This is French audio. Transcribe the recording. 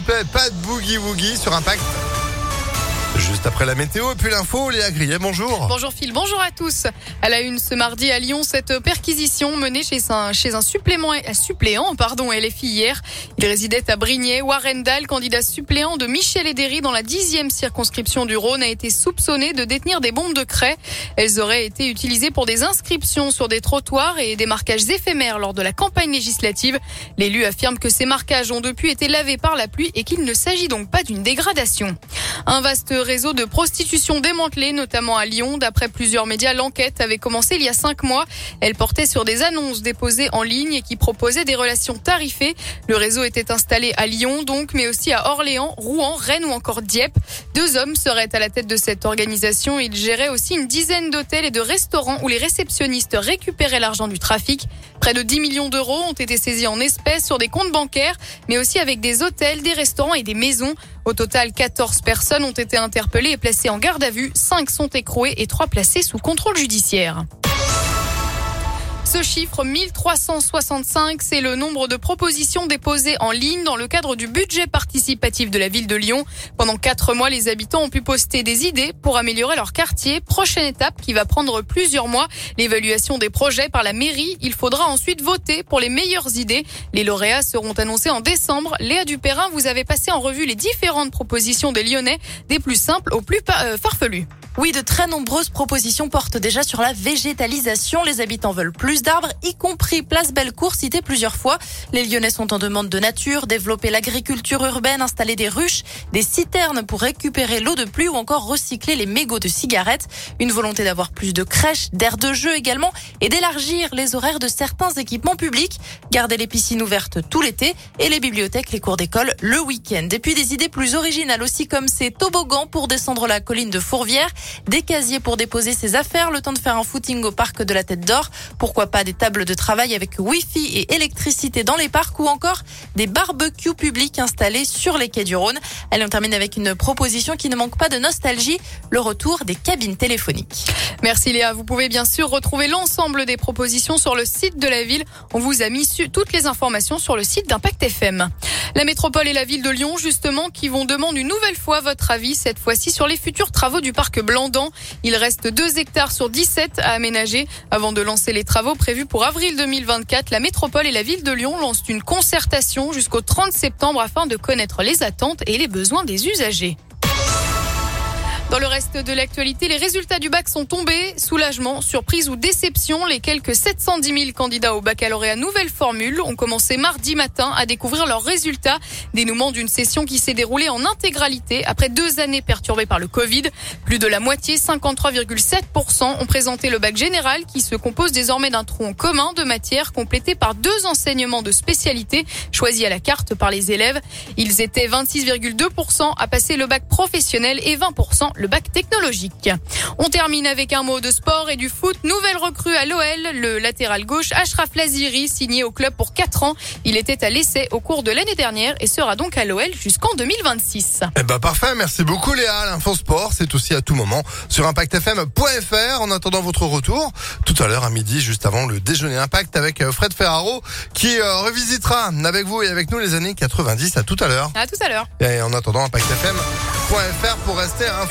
vous plaît, pas de boogie woogie sur Impact. Juste après la météo et puis l'info, Léa Grillet, bonjour. Bonjour Phil, bonjour à tous. À la une ce mardi à Lyon, cette perquisition menée chez un, chez un supplément, suppléant pardon, LFI hier. Il résidait à Brignais. Warren Dahl, candidat suppléant de Michel Edéry dans la dixième circonscription du Rhône, a été soupçonné de détenir des bombes de craie. Elles auraient été utilisées pour des inscriptions sur des trottoirs et des marquages éphémères lors de la campagne législative. L'élu affirme que ces marquages ont depuis été lavés par la pluie et qu'il ne s'agit donc pas d'une dégradation. Un vaste réseau de prostitution démantelé, notamment à Lyon. D'après plusieurs médias, l'enquête avait commencé il y a cinq mois. Elle portait sur des annonces déposées en ligne et qui proposaient des relations tarifées. Le réseau était installé à Lyon, donc, mais aussi à Orléans, Rouen, Rennes ou encore Dieppe. Deux hommes seraient à la tête de cette organisation. Ils géraient aussi une dizaine d'hôtels et de restaurants où les réceptionnistes récupéraient l'argent du trafic. Près de 10 millions d'euros ont été saisis en espèces sur des comptes bancaires, mais aussi avec des hôtels, des restaurants et des maisons. Au total, 14 personnes ont été interpellées et placées en garde à vue. 5 sont écrouées et 3 placées sous contrôle judiciaire. Ce chiffre 1365, c'est le nombre de propositions déposées en ligne dans le cadre du budget participatif de la ville de Lyon. Pendant quatre mois, les habitants ont pu poster des idées pour améliorer leur quartier. Prochaine étape qui va prendre plusieurs mois, l'évaluation des projets par la mairie. Il faudra ensuite voter pour les meilleures idées. Les lauréats seront annoncés en décembre. Léa Dupérin, vous avez passé en revue les différentes propositions des Lyonnais, des plus simples aux plus euh, farfelues. Oui, de très nombreuses propositions portent déjà sur la végétalisation. Les habitants veulent plus d'arbres, y compris Place Bellecour, cité plusieurs fois. Les Lyonnais sont en demande de nature, développer l'agriculture urbaine, installer des ruches, des citernes pour récupérer l'eau de pluie ou encore recycler les mégots de cigarettes. Une volonté d'avoir plus de crèches, d'aires de jeu également et d'élargir les horaires de certains équipements publics. Garder les piscines ouvertes tout l'été et les bibliothèques, les cours d'école le week-end. Et puis des idées plus originales aussi comme ces toboggans pour descendre la colline de Fourvière des casiers pour déposer ses affaires, le temps de faire un footing au parc de la Tête d'Or, pourquoi pas des tables de travail avec Wi-Fi et électricité dans les parcs ou encore des barbecues publics installés sur les quais du Rhône. Allez, on termine avec une proposition qui ne manque pas de nostalgie, le retour des cabines téléphoniques. Merci Léa, vous pouvez bien sûr retrouver l'ensemble des propositions sur le site de la ville. On vous a mis toutes les informations sur le site d'Impact FM. La métropole et la ville de Lyon, justement, qui vont demander une nouvelle fois votre avis, cette fois-ci sur les futurs travaux du parc Blandan. Il reste 2 hectares sur 17 à aménager. Avant de lancer les travaux prévus pour avril 2024, la métropole et la ville de Lyon lancent une concertation jusqu'au 30 septembre afin de connaître les attentes et les besoins des usagers. Dans le reste de l'actualité, les résultats du bac sont tombés. Soulagement, surprise ou déception, les quelques 710 000 candidats au baccalauréat nouvelle formule ont commencé mardi matin à découvrir leurs résultats. Dénouement d'une session qui s'est déroulée en intégralité après deux années perturbées par le Covid. Plus de la moitié, 53,7%, ont présenté le bac général qui se compose désormais d'un tronc commun de matières complété par deux enseignements de spécialité choisis à la carte par les élèves. Ils étaient 26,2% à passer le bac professionnel et 20% le bac technologique. On termine avec un mot de sport et du foot. Nouvelle recrue à l'OL, le latéral gauche Ashraf Laziri, signé au club pour 4 ans. Il était à l'essai au cours de l'année dernière et sera donc à l'OL jusqu'en 2026. Eh ben parfait, merci beaucoup Léa. L'info sport, c'est aussi à tout moment sur impactfm.fr. En attendant votre retour, tout à l'heure à midi, juste avant le déjeuner Impact avec euh, Fred Ferraro, qui euh, revisitera avec vous et avec nous les années 90. À tout à l'heure. À tout à l'heure. Et en attendant impactfm.fr pour rester un